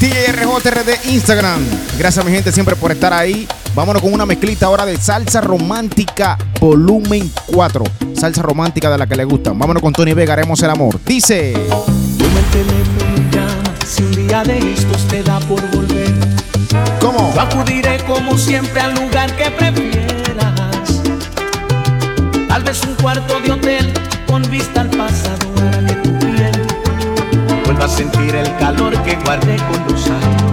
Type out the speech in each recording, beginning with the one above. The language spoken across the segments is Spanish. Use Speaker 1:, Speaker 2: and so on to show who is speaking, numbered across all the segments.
Speaker 1: TRJR de Instagram. Gracias mi gente siempre por estar ahí. Vámonos con una mezclita ahora de salsa romántica volumen 4. Salsa romántica de la que le gustan. Vámonos con Tony Vega, haremos el amor. Dice.
Speaker 2: Si un día de estos te da por volver.
Speaker 1: ¿Cómo?
Speaker 2: Yo acudiré como siempre al lugar que prefieras. Tal vez un cuarto de hotel con vista al pasado vuelva a sentir el calor que guardé con los años.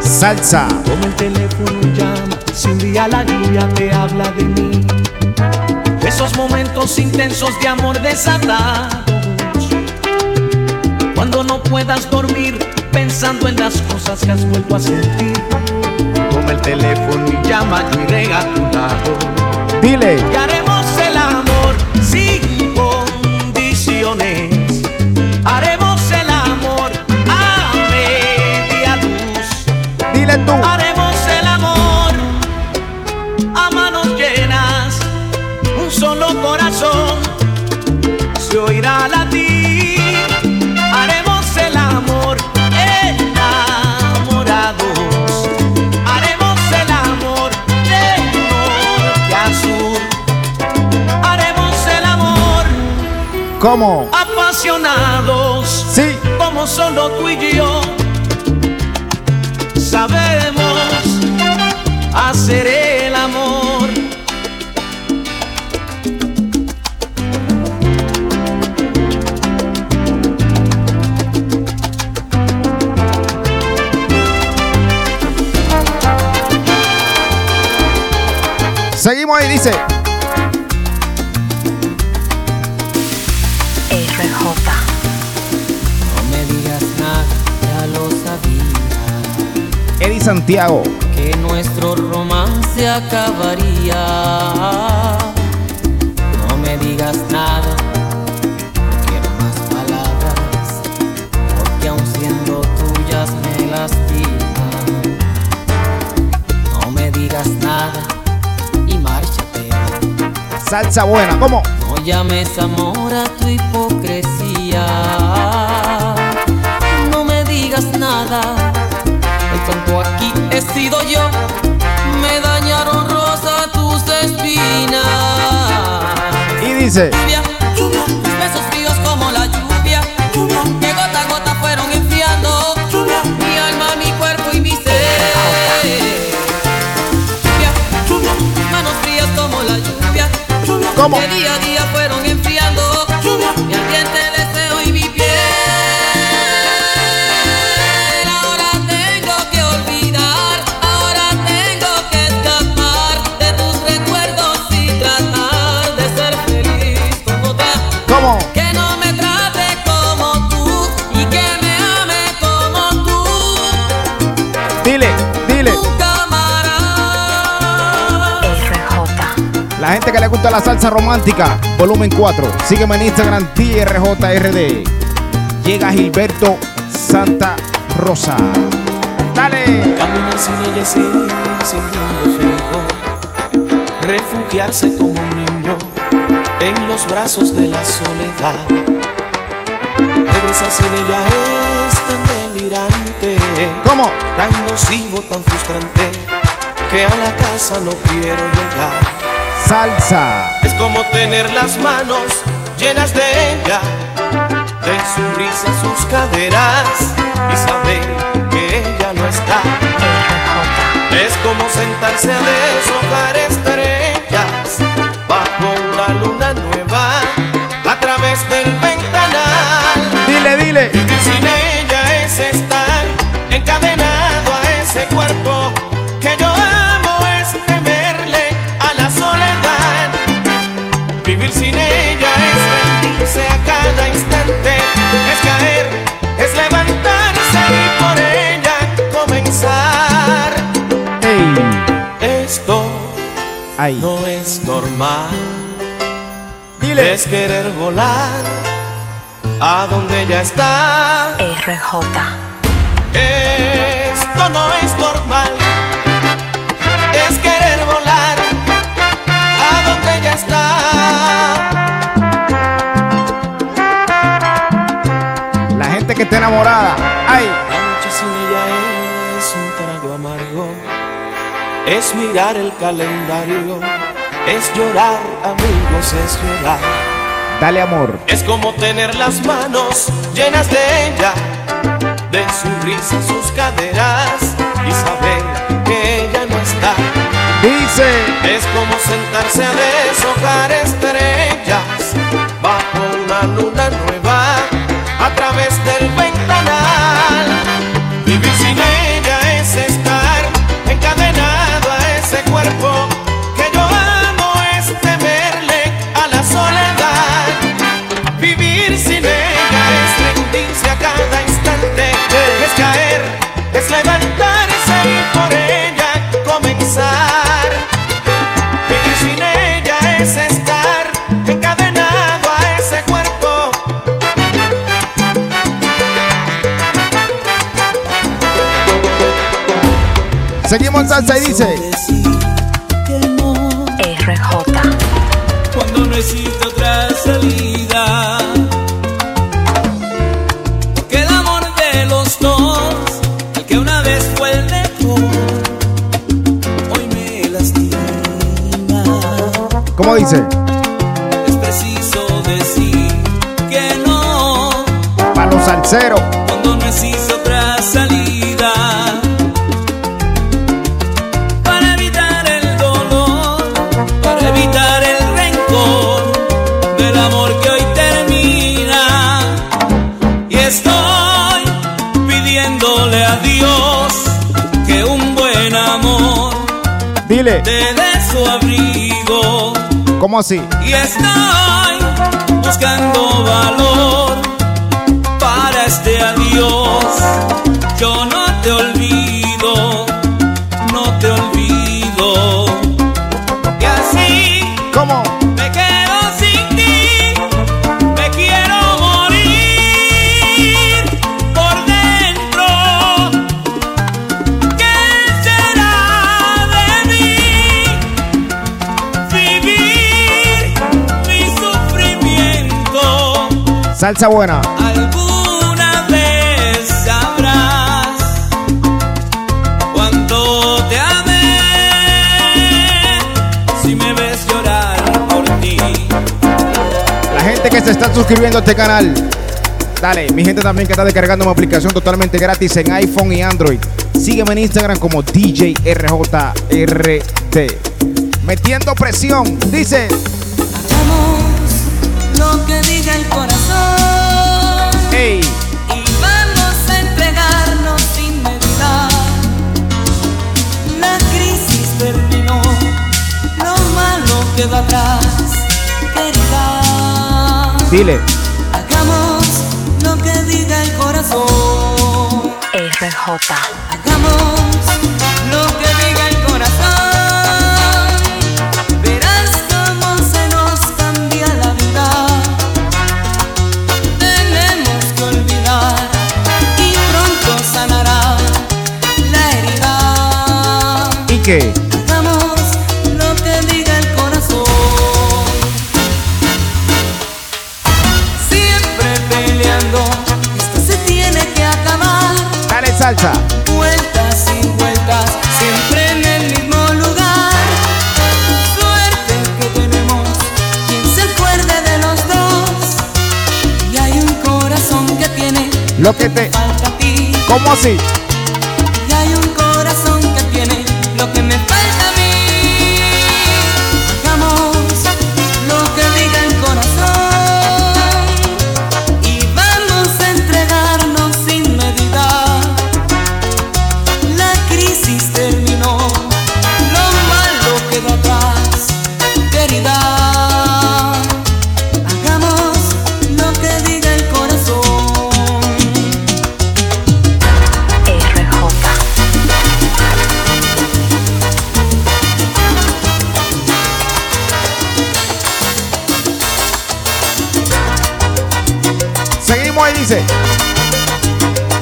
Speaker 1: Salsa.
Speaker 2: Toma el teléfono y llama, si un día la lluvia te habla de mí. Esos momentos intensos de amor desatados. Cuando no puedas dormir pensando en las cosas que has vuelto a sentir. Toma el teléfono y llama, yo iré a tu lado.
Speaker 1: Dile.
Speaker 2: Y haremos el amor sin condiciones.
Speaker 1: Tú.
Speaker 2: Haremos el amor a manos llenas. Un solo corazón se oirá latir. Haremos el amor enamorados. Haremos el amor de norte a sur. Haremos el amor
Speaker 1: ¿Cómo?
Speaker 2: apasionados
Speaker 1: Sí.
Speaker 2: como solo tú y yo sabemos hacer el amor.
Speaker 1: Seguimos ahí, dice.
Speaker 3: No
Speaker 1: Eddie Santiago.
Speaker 3: Que nuestro romance acabaría. No me digas nada, no quiero más palabras. Porque aun siendo tuyas me lastiman. No me digas nada y márchate.
Speaker 1: Salsa buena. ¿Cómo?
Speaker 3: No llames amor a tu hipocresía. No me digas nada. He sido yo. Me dañaron rosa tus espinas.
Speaker 1: Y dice.
Speaker 3: Lluvia, lluvia, tus besos fríos como la lluvia. Lluvia, que gota a gota fueron enfriando. Lluvia, mi alma, mi cuerpo y mi ser. Lluvia, lluvia, tus manos frías como la lluvia. Lluvia,
Speaker 1: ¿Cómo? Le gusta la salsa romántica, volumen 4. Sígueme en Instagram, TRJRD. Llega Gilberto Santa Rosa. Dale.
Speaker 2: Caminar sin ella ir sin fijo. Refugiarse como un niño en los brazos de la soledad. Regresar sin ella es tan delirante,
Speaker 1: ¿Cómo?
Speaker 2: tan nocivo, tan frustrante, que a la casa no quiero llegar.
Speaker 1: Salsa.
Speaker 2: Es como tener las manos llenas de ella, de su risa, sus caderas y saber que ella no está. Es como sentarse a deshojar estrellas bajo una luna nueva a través del ventanal.
Speaker 1: Dile, dile. Ahí.
Speaker 2: no es normal,
Speaker 1: Dile.
Speaker 2: es querer volar a donde ella está. Esto no es normal. Es querer volar a donde ella está.
Speaker 1: que está enamorada.
Speaker 4: Mirar el calendario, es llorar, amigos, es llorar.
Speaker 1: dale amor.
Speaker 4: Es como tener las manos llenas de ella, de su risa, sus caderas y saber que ella no está.
Speaker 1: Dice,
Speaker 4: Es como sentarse a deshojar estrellas bajo una luna nueva a través del
Speaker 1: seguimos en salsa y dice,
Speaker 5: Decir que no
Speaker 6: RJ.
Speaker 5: cuando no existe otra salida. Porque el amor de los dos, el que una vez fue el mejor, hoy me lastima.
Speaker 1: ¿cómo dice?
Speaker 5: Es preciso decir que no
Speaker 1: Para los salseros. Dile,
Speaker 5: te dé su abrigo.
Speaker 1: ¿cómo así?
Speaker 5: Y estoy buscando valor para este adiós.
Speaker 1: Salsa buena.
Speaker 5: Alguna vez sabrás cuánto te amé. Si me ves llorar por ti.
Speaker 1: La gente que se está suscribiendo a este canal. Dale, mi gente también que está descargando mi aplicación totalmente gratis en iPhone y Android. Sígueme en Instagram como DJRJRT. Metiendo presión. Dice,
Speaker 6: Hagamos lo que diga el corazón quedó atrás, querida.
Speaker 1: dile.
Speaker 6: Hagamos lo que diga el corazón.
Speaker 7: RJ.
Speaker 6: Hagamos lo que diga el corazón. Verás cómo se nos cambia la vida. Tenemos que olvidar y pronto sanará la herida.
Speaker 1: ¿Y qué? Salsa.
Speaker 6: Vueltas y vueltas, siempre en el mismo lugar. Suerte que tenemos, quien se acuerde de los dos. Y hay un corazón que tiene
Speaker 1: Lo que te.
Speaker 6: falta a ti.
Speaker 1: ¿Cómo así?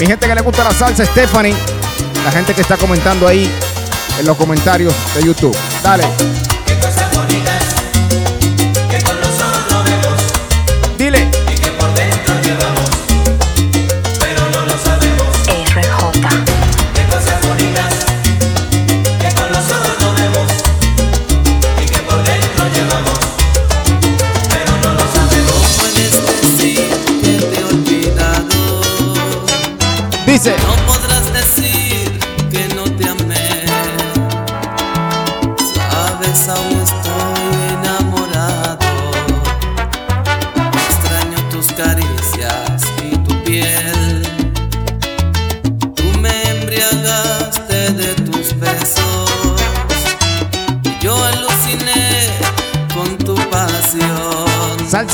Speaker 1: Mi gente que le gusta la salsa, Stephanie. La gente que está comentando ahí en los comentarios de YouTube. Dale.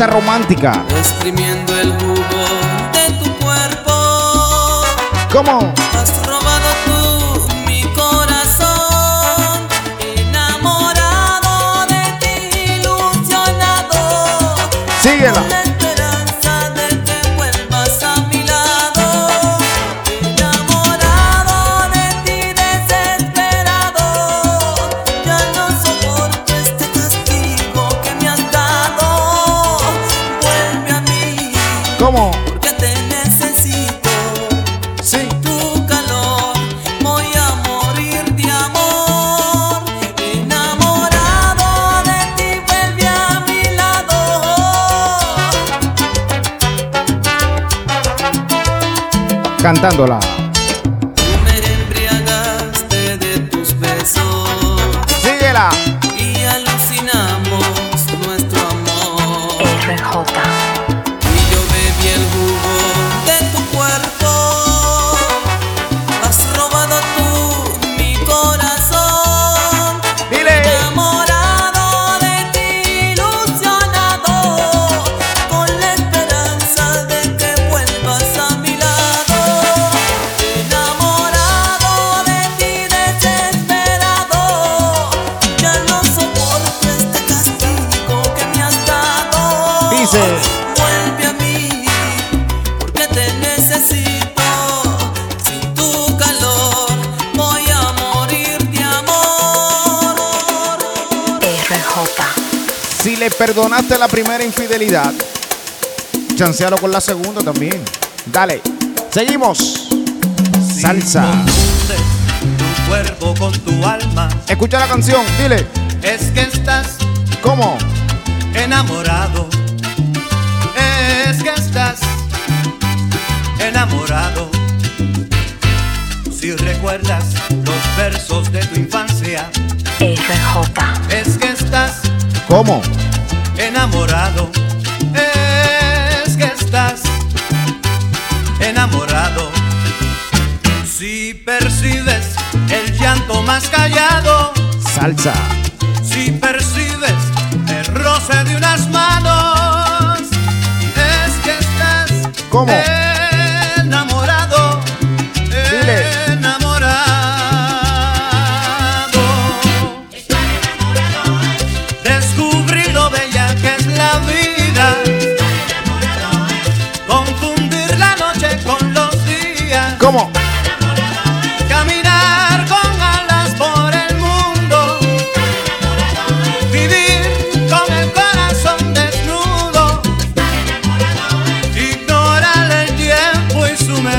Speaker 6: salsa romántica.
Speaker 1: Exprimiendo el jugo de tu cuerpo.
Speaker 6: ¿Cómo? cantándola. Perdonaste la primera infidelidad. Chancealo con la segunda también. Dale. Seguimos. Salsa. Escucha la canción, dile.
Speaker 8: Es que estás.
Speaker 6: ¿Cómo?
Speaker 8: Enamorado. Es que estás enamorado. Si recuerdas los versos de tu infancia.
Speaker 7: RJ.
Speaker 8: Es que estás.
Speaker 6: ¿Cómo?
Speaker 8: enamorado, es que estás enamorado. Si percibes el llanto más callado,
Speaker 6: salsa.
Speaker 8: Si percibes el roce de unas manos, es que estás.
Speaker 6: ¿Cómo?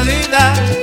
Speaker 6: realidad.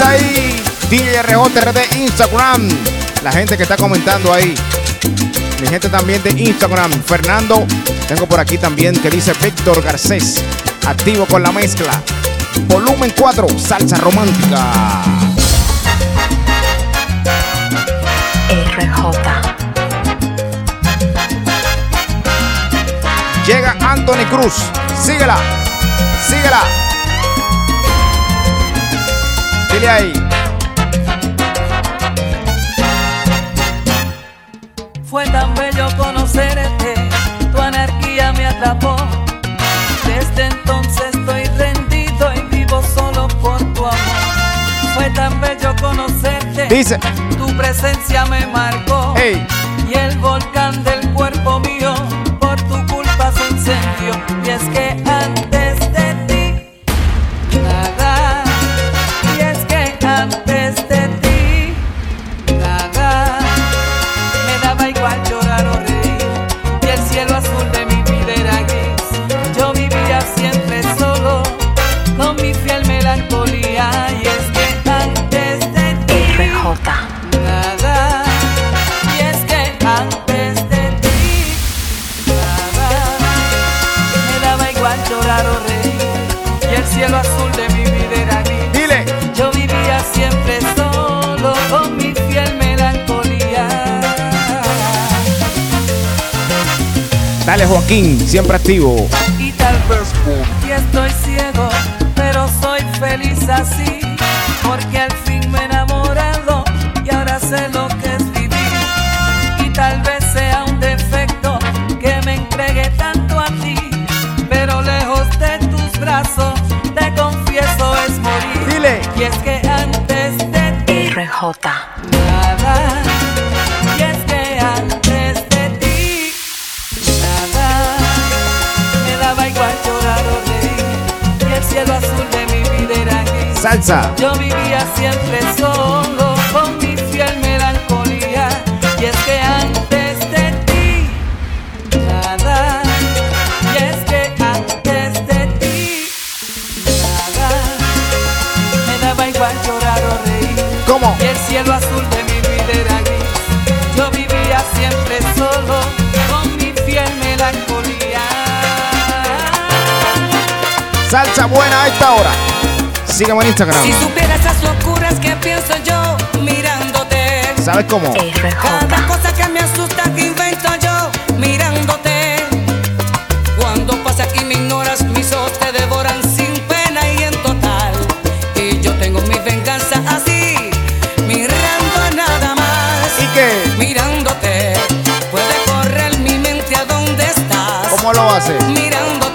Speaker 6: ahí? DJ Instagram. La gente que está comentando ahí. Mi gente también de Instagram. Fernando. Tengo por aquí también que dice Víctor Garcés. Activo con la mezcla.
Speaker 1: Volumen 4. Salsa romántica.
Speaker 7: RJ.
Speaker 1: Llega Anthony Cruz. Síguela. Síguela. Dile ahí.
Speaker 9: Fue tan bello conocerte, tu anarquía me atrapó. Desde entonces estoy rendido y vivo solo por tu amor. Fue tan bello conocerte,
Speaker 1: Dice.
Speaker 9: tu presencia me marcó.
Speaker 1: Hey.
Speaker 9: Y el volcán del cuerpo mío por tu culpa se incendió. Y es que
Speaker 1: Dale Joaquín, siempre activo.
Speaker 9: Y tal vez y estoy ciego, pero soy feliz así, porque al fin me he enamorado y ahora sé lo que es vivir. Y tal vez sea un defecto que me entregue tanto a ti, pero lejos de tus brazos, te confieso es morir.
Speaker 1: Dile.
Speaker 9: Y es que antes de ti
Speaker 7: RJ.
Speaker 9: Cielo azul de mi vida era gris.
Speaker 1: Salsa.
Speaker 9: Yo vivía siempre solo con mi fiel melancolía. Y es que antes de ti, nada. Y es que antes de ti, nada. Me daba igual llorar o reír.
Speaker 1: ¿Cómo?
Speaker 9: Y el cielo azul de mi vida era gris. Yo vivía siempre solo con mi fiel melancolía.
Speaker 1: Salsa buena a esta hora. Sígueme en Instagram.
Speaker 10: Si supieras esas locuras que pienso yo mirándote.
Speaker 1: ¿Sabes cómo?
Speaker 10: Cada cosa que me asusta que invento yo mirándote. Cuando pasa aquí me ignoras, mis ojos te devoran sin pena y en total. Y yo tengo mi venganza así, mirando nada más.
Speaker 1: ¿Y qué?
Speaker 10: Mirándote, puede correr mi mente a donde estás.
Speaker 1: ¿Cómo lo hace?
Speaker 10: Mirándote,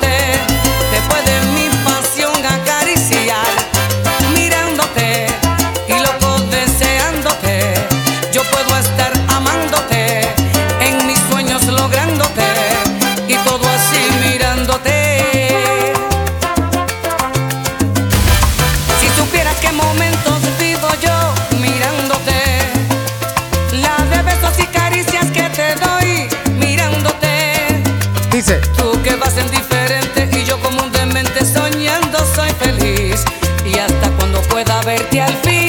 Speaker 10: Que vas en diferente y yo como un demente soñando soy feliz. Y hasta cuando pueda verte al fin,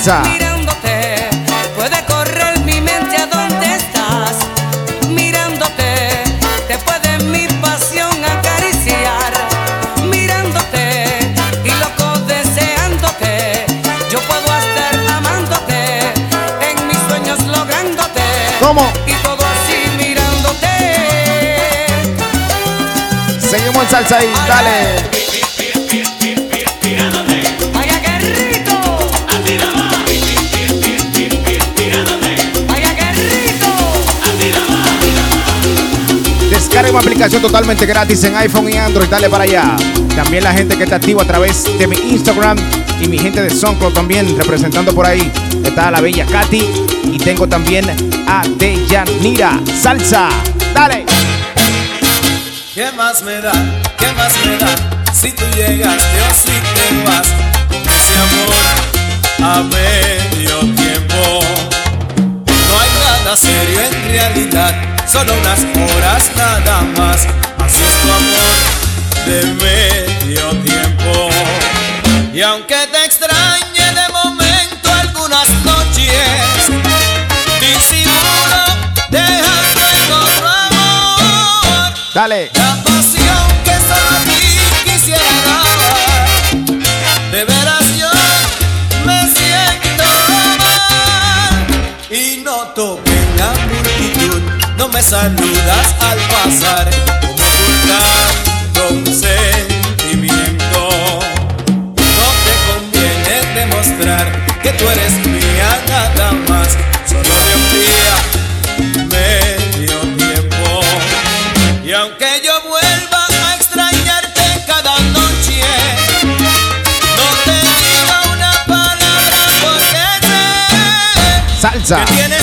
Speaker 1: Salsa.
Speaker 10: Mirándote, puede correr mi mente a donde estás. Mirándote, te puede mi pasión acariciar. Mirándote y loco deseándote, yo puedo estar amándote. En mis sueños lográndote.
Speaker 1: ¿Cómo?
Speaker 10: Y todo así mirándote.
Speaker 1: Seguimos en salsa ahí. Dale. Totalmente gratis en iPhone y Android. Dale para allá. También la gente que está activa a través de mi Instagram y mi gente de SoundCloud también representando por ahí. Está la bella Katy y tengo también a Deyanira. Salsa. Dale.
Speaker 11: ¿Qué más me da? ¿Qué más me da? Si tú llegaste o si te vas con ese amor a medio tiempo. realidad solo unas horas nada más. Así es tu amor de medio tiempo. Y aunque te extrañe de momento algunas noches, disimulo dejando en otro amor.
Speaker 1: Dale.
Speaker 11: Me saludas al pasar. Como un sentimiento. No te conviene demostrar que tú eres mía nada más. Solo de un día, medio tiempo. Y aunque yo vuelva a extrañarte cada noche, no te digo una palabra porque sé
Speaker 1: Salsa.
Speaker 11: que tienes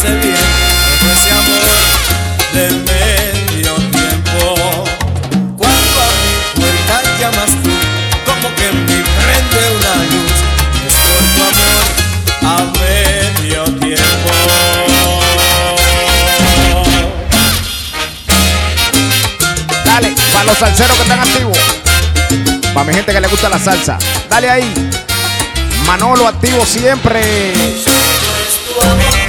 Speaker 11: hace bien todo ese amor de medio tiempo. Cuando a mi puerta llamas tú, como que me prende una luz, es por tu amor a medio tiempo.
Speaker 1: Dale. Para los salseros que están activos. Para mi gente que le gusta la salsa. Dale ahí. Manolo activo siempre.
Speaker 11: tu amor,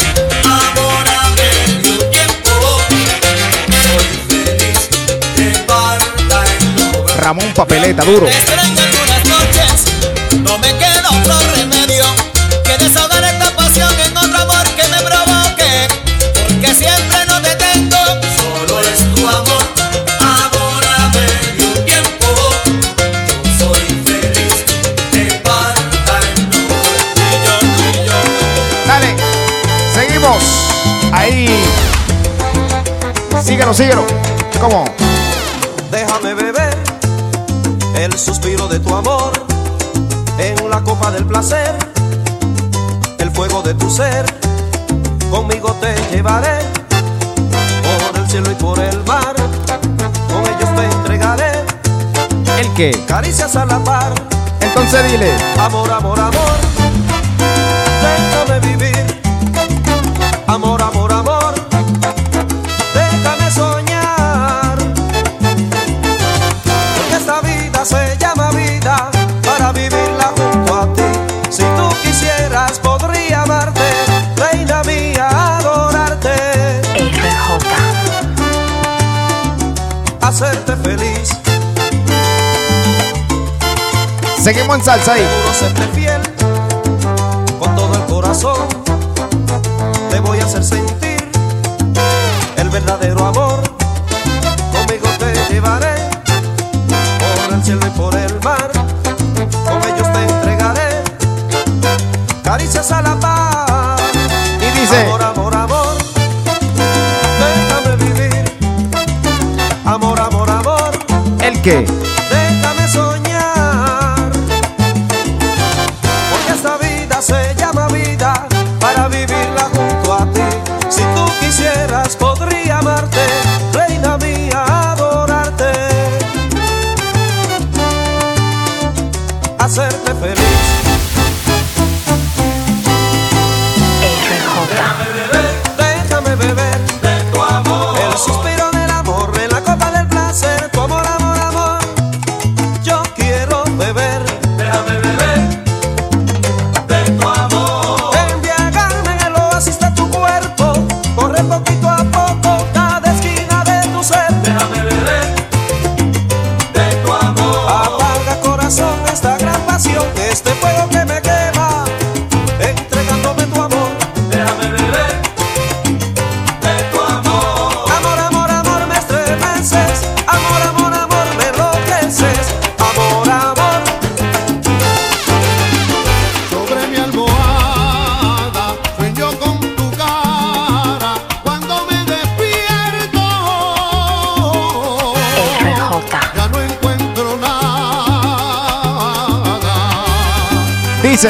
Speaker 1: Ramón Papeleta, duro.
Speaker 11: Te extraño algunas noches, no me queda otro remedio que desahogar esta pasión en otro amor que me provoque. Porque siempre no te tengo, solo es tu amor, amor a medio tiempo. Yo soy feliz de parta en lo tuyo, tuyo.
Speaker 1: Dale. Seguimos. Ahí. Síguelo, síguelo. ¿Cómo?
Speaker 4: De tu amor en la copa del placer, el fuego de tu ser. Conmigo te llevaré por el cielo y por el mar. Con ellos te entregaré
Speaker 1: ¿El qué?
Speaker 4: caricias a la par.
Speaker 1: Entonces dile.
Speaker 4: Amor, amor, amor,
Speaker 1: Seguimos en salsa ahí.
Speaker 4: Serte fiel con todo el corazón. Te voy a hacer sentir el verdadero amor. Conmigo te llevaré por el cielo y por el mar. Con ellos te entregaré caricias a la paz.
Speaker 1: Y dice.
Speaker 4: Amor, amor, amor, déjame vivir. Amor, amor, amor.
Speaker 1: ¿El qué?
Speaker 4: Feliz. Tu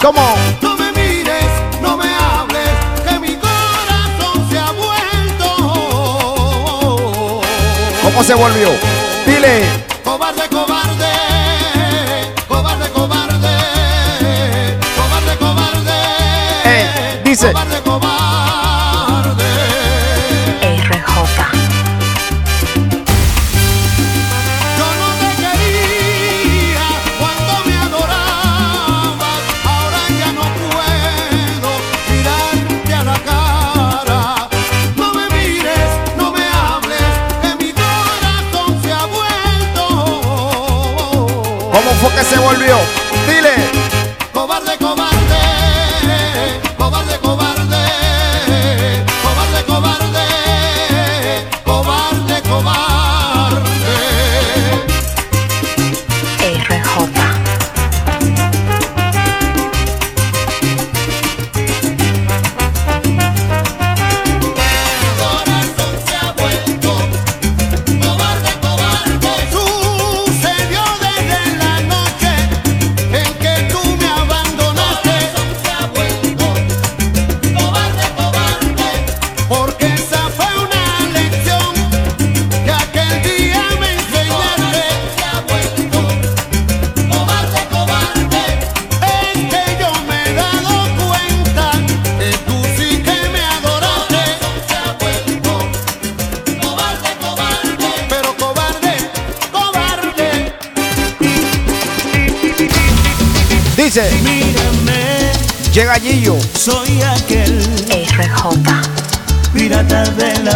Speaker 1: ¿Cómo?
Speaker 12: No me mires, no me hables, que mi corazón se ha vuelto.
Speaker 1: ¿Cómo se volvió? Dile.
Speaker 12: Cobarde, cobarde, cobarde, cobarde, cobarde, cobarde.
Speaker 1: Eh, dice.
Speaker 12: Cobarde,
Speaker 1: fue que se volvió?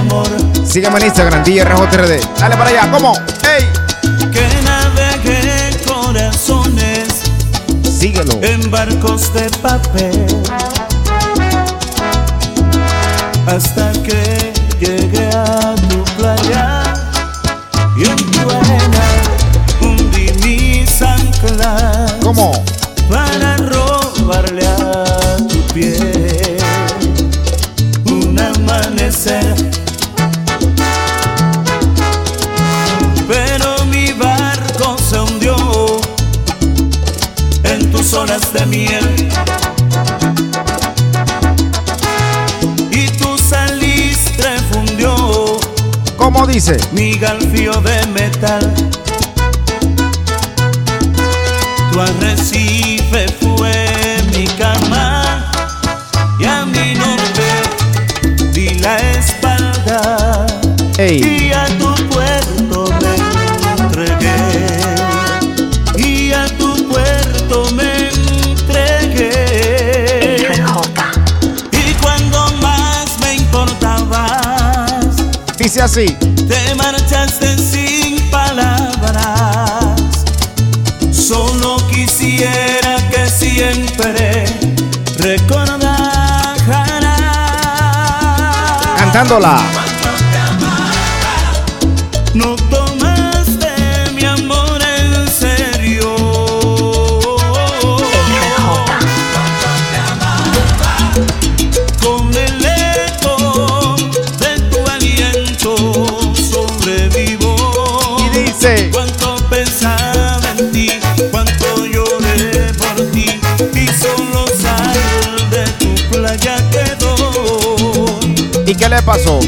Speaker 5: Amor
Speaker 1: Sígueme en Instagram, DJRJRD. Dale para allá. ¿Cómo? ¡Ey!
Speaker 5: que navegue corazones
Speaker 1: Síguelo.
Speaker 5: en barcos de papel hasta que llegue a tu playa y en tu arena hundí mis anclas
Speaker 1: ¿Cómo? Dice?
Speaker 5: mi galfío de metal. Tu arrecife fue mi cama y a mi norte di la espalda
Speaker 1: Ey.
Speaker 5: y a tu puerto me entregué y a tu puerto me entregué quisiera que siempre recordaras.
Speaker 1: Cantándola.
Speaker 5: No
Speaker 1: qué le pasó?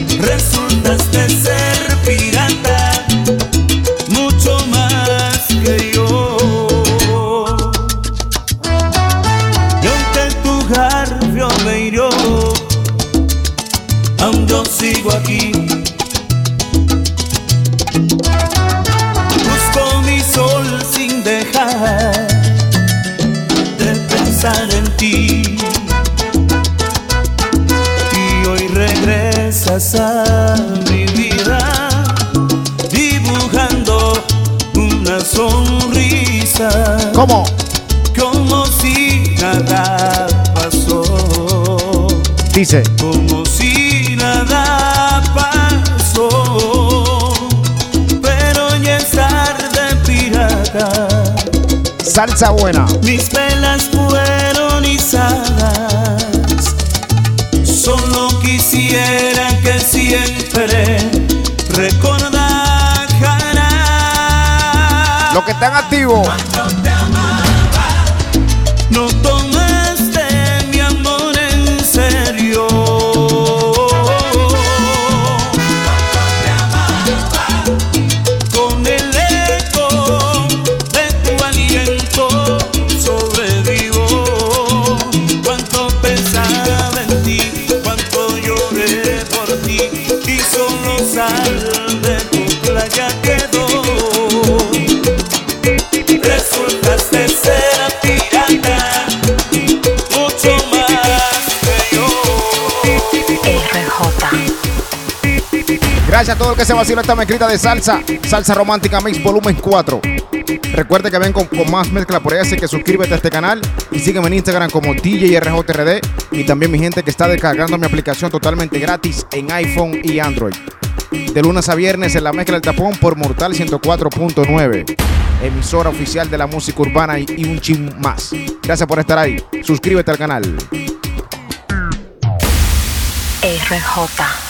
Speaker 1: Dice.
Speaker 5: como si nada pasó, pero ya es tarde pirata.
Speaker 1: Salsa buena.
Speaker 5: Mis velas fueron izadas. Solo quisiera que siempre recordaras
Speaker 1: Los que están activos. Que se vacila esta mezclita de salsa. Salsa Romántica Mix Volumen 4. Recuerde que ven con, más mezcla por ahí, así que suscríbete a este canal y sígueme en Instagram como DJRJRD y también mi gente que está descargando mi aplicación totalmente gratis en iPhone y Android. De lunes a viernes en la mezcla del tapón por Mortal 104.9, emisora oficial de la música urbana y, y un chin más. Gracias por estar ahí. Suscríbete al canal.
Speaker 7: RJ.